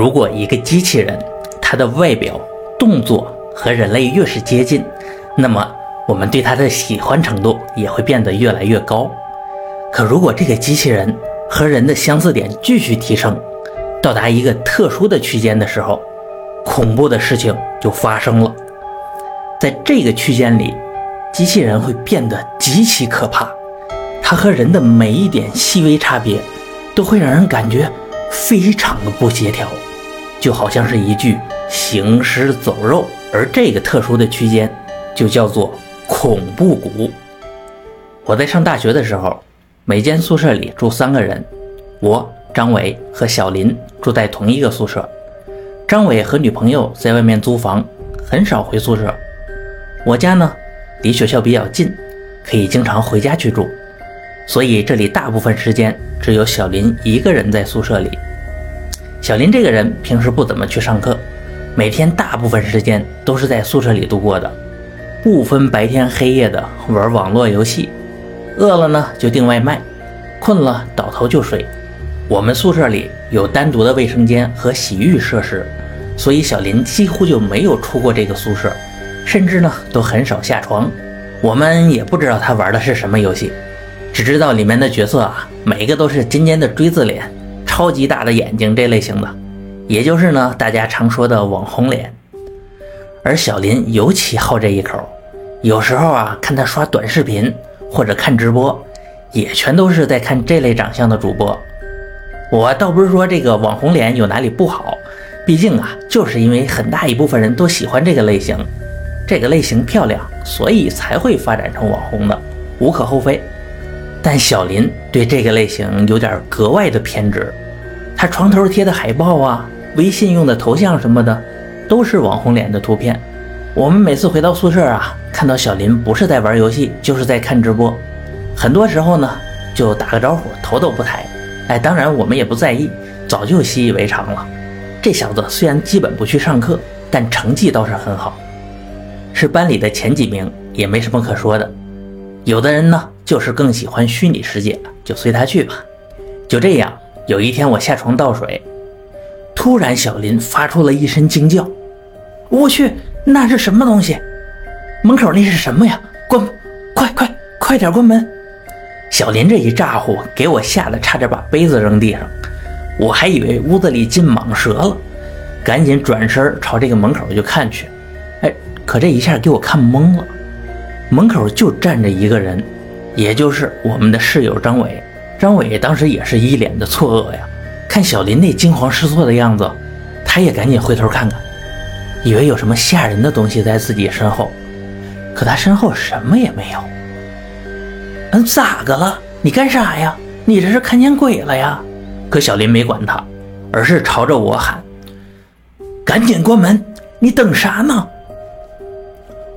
如果一个机器人，它的外表、动作和人类越是接近，那么我们对它的喜欢程度也会变得越来越高。可如果这个机器人和人的相似点继续提升，到达一个特殊的区间的时候，恐怖的事情就发生了。在这个区间里，机器人会变得极其可怕，它和人的每一点细微差别，都会让人感觉非常的不协调。就好像是一具行尸走肉，而这个特殊的区间就叫做恐怖谷。我在上大学的时候，每间宿舍里住三个人，我张伟和小林住在同一个宿舍。张伟和女朋友在外面租房，很少回宿舍。我家呢，离学校比较近，可以经常回家去住，所以这里大部分时间只有小林一个人在宿舍里。小林这个人平时不怎么去上课，每天大部分时间都是在宿舍里度过的，不分白天黑夜的玩网络游戏，饿了呢就订外卖，困了倒头就睡。我们宿舍里有单独的卫生间和洗浴设施，所以小林几乎就没有出过这个宿舍，甚至呢都很少下床。我们也不知道他玩的是什么游戏，只知道里面的角色啊，每个都是尖尖的锥子脸。超级大的眼睛这类型的，也就是呢大家常说的网红脸，而小林尤其好这一口，有时候啊看他刷短视频或者看直播，也全都是在看这类长相的主播。我倒不是说这个网红脸有哪里不好，毕竟啊就是因为很大一部分人都喜欢这个类型，这个类型漂亮，所以才会发展成网红的，无可厚非。但小林对这个类型有点格外的偏执。他床头贴的海报啊，微信用的头像什么的，都是网红脸的图片。我们每次回到宿舍啊，看到小林不是在玩游戏，就是在看直播。很多时候呢，就打个招呼，头都不抬。哎，当然我们也不在意，早就习以为常了。这小子虽然基本不去上课，但成绩倒是很好，是班里的前几名，也没什么可说的。有的人呢，就是更喜欢虚拟世界，就随他去吧。就这样。有一天我下床倒水，突然小林发出了一声惊叫：“我去，那是什么东西？门口那是什么呀？关，快快快点关门！”小林这一咋呼，给我吓得差点把杯子扔地上，我还以为屋子里进蟒蛇了，赶紧转身朝这个门口就看去。哎，可这一下给我看懵了，门口就站着一个人，也就是我们的室友张伟。张伟当时也是一脸的错愕呀，看小林那惊慌失措的样子，他也赶紧回头看看，以为有什么吓人的东西在自己身后，可他身后什么也没有。嗯，咋个了？你干啥呀？你这是看见鬼了呀？可小林没管他，而是朝着我喊：“赶紧关门！你等啥呢？”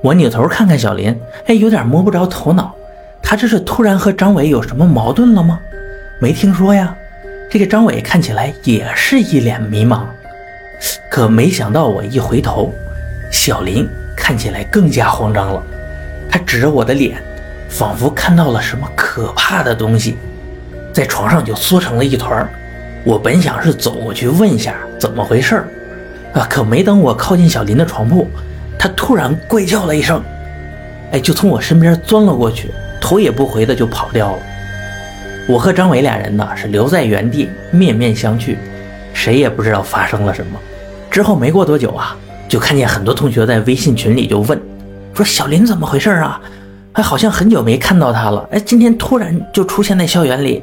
我扭头看看小林，哎，有点摸不着头脑，他这是突然和张伟有什么矛盾了吗？没听说呀，这个张伟看起来也是一脸迷茫，可没想到我一回头，小林看起来更加慌张了。他指着我的脸，仿佛看到了什么可怕的东西，在床上就缩成了一团。我本想是走过去问一下怎么回事儿，啊，可没等我靠近小林的床铺，他突然怪叫了一声，哎，就从我身边钻了过去，头也不回的就跑掉了。我和张伟俩人呢是留在原地面面相觑，谁也不知道发生了什么。之后没过多久啊，就看见很多同学在微信群里就问，说小林怎么回事啊？还好像很久没看到他了，哎，今天突然就出现在校园里，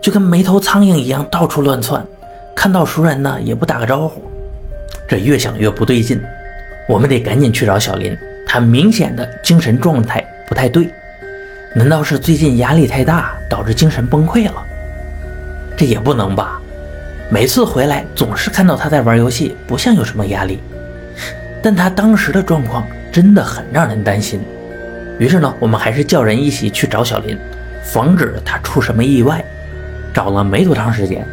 就跟没头苍蝇一样到处乱窜，看到熟人呢也不打个招呼。这越想越不对劲，我们得赶紧去找小林，他明显的精神状态不太对。难道是最近压力太大导致精神崩溃了？这也不能吧！每次回来总是看到他在玩游戏，不像有什么压力。但他当时的状况真的很让人担心。于是呢，我们还是叫人一起去找小林，防止他出什么意外。找了没多长时间，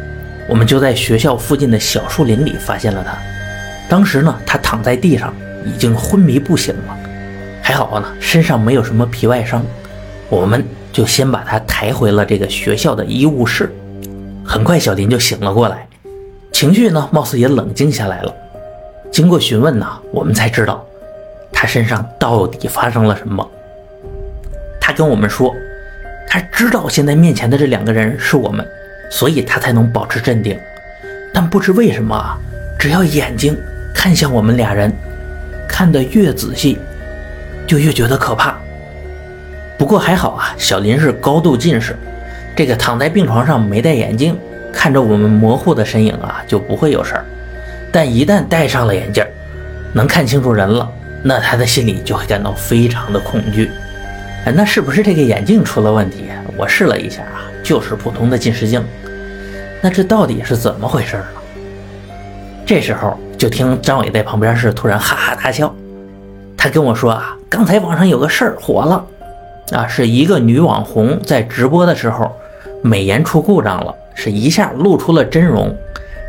我们就在学校附近的小树林里发现了他。当时呢，他躺在地上，已经昏迷不醒了。还好呢，身上没有什么皮外伤。我们就先把他抬回了这个学校的医务室。很快，小林就醒了过来，情绪呢，貌似也冷静下来了。经过询问呢，我们才知道他身上到底发生了什么。他跟我们说，他知道现在面前的这两个人是我们，所以他才能保持镇定。但不知为什么啊，只要眼睛看向我们俩人，看得越仔细，就越觉得可怕。不过还好啊，小林是高度近视，这个躺在病床上没戴眼镜，看着我们模糊的身影啊，就不会有事儿。但一旦戴上了眼镜，能看清楚人了，那他的心里就会感到非常的恐惧。哎，那是不是这个眼镜出了问题？我试了一下啊，就是普通的近视镜。那这到底是怎么回事呢？这时候就听张伟在旁边是突然哈哈大笑，他跟我说啊，刚才网上有个事儿火了。啊，是一个女网红在直播的时候，美颜出故障了，是一下露出了真容。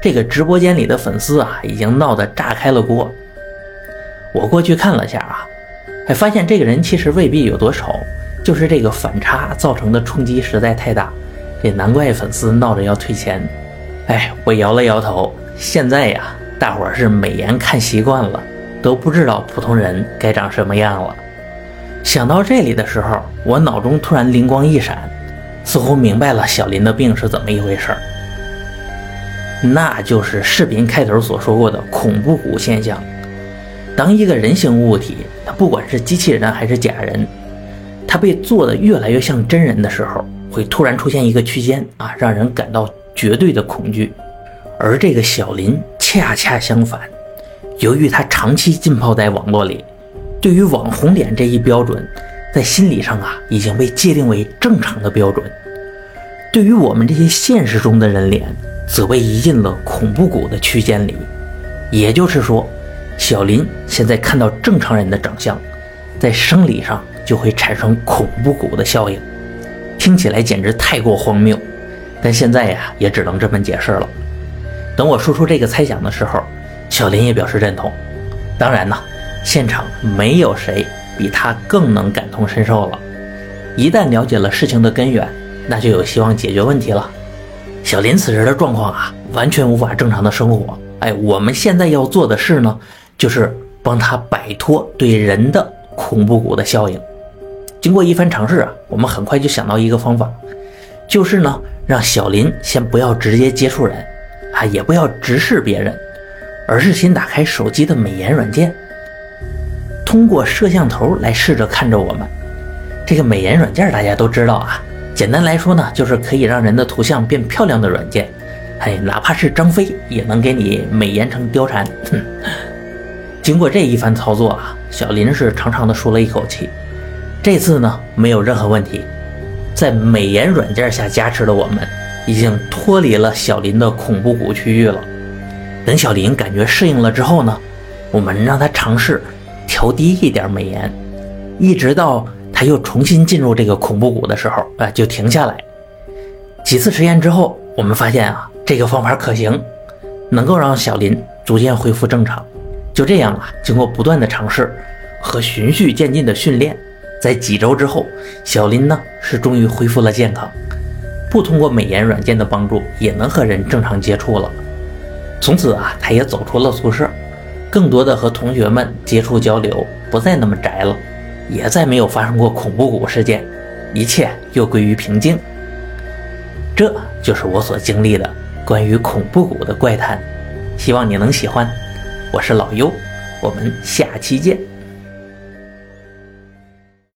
这个直播间里的粉丝啊，已经闹得炸开了锅。我过去看了下啊，还发现这个人其实未必有多丑，就是这个反差造成的冲击实在太大，也难怪粉丝闹着要退钱。哎，我摇了摇头，现在呀，大伙儿是美颜看习惯了，都不知道普通人该长什么样了。想到这里的时候，我脑中突然灵光一闪，似乎明白了小林的病是怎么一回事儿。那就是视频开头所说过的恐怖谷现象。当一个人形物体，它不管是机器人还是假人，它被做的越来越像真人的时候，会突然出现一个区间啊，让人感到绝对的恐惧。而这个小林恰恰相反，由于他长期浸泡在网络里。对于网红脸这一标准，在心理上啊已经被界定为正常的标准。对于我们这些现实中的人脸，则被移进了恐怖谷的区间里。也就是说，小林现在看到正常人的长相，在生理上就会产生恐怖谷的效应。听起来简直太过荒谬，但现在呀也只能这么解释了。等我说出这个猜想的时候，小林也表示认同。当然呢。现场没有谁比他更能感同身受了。一旦了解了事情的根源，那就有希望解决问题了。小林此时的状况啊，完全无法正常的生活。哎，我们现在要做的事呢，就是帮他摆脱对人的恐怖谷的效应。经过一番尝试啊，我们很快就想到一个方法，就是呢，让小林先不要直接接触人，啊，也不要直视别人，而是先打开手机的美颜软件。通过摄像头来试着看着我们，这个美颜软件大家都知道啊。简单来说呢，就是可以让人的图像变漂亮的软件。哎，哪怕是张飞也能给你美颜成貂蝉。经过这一番操作啊，小林是长长的舒了一口气。这次呢，没有任何问题。在美颜软件下加持的我们，已经脱离了小林的恐怖谷区域了。等小林感觉适应了之后呢，我们让他尝试。调低一点美颜，一直到他又重新进入这个恐怖谷的时候，啊，就停下来。几次实验之后，我们发现啊，这个方法可行，能够让小林逐渐恢复正常。就这样啊，经过不断的尝试和循序渐进的训练，在几周之后，小林呢是终于恢复了健康，不通过美颜软件的帮助，也能和人正常接触了。从此啊，他也走出了宿舍。更多的和同学们接触交流，不再那么宅了，也再没有发生过恐怖谷事件，一切又归于平静。这就是我所经历的关于恐怖谷的怪谈，希望你能喜欢。我是老优，我们下期见。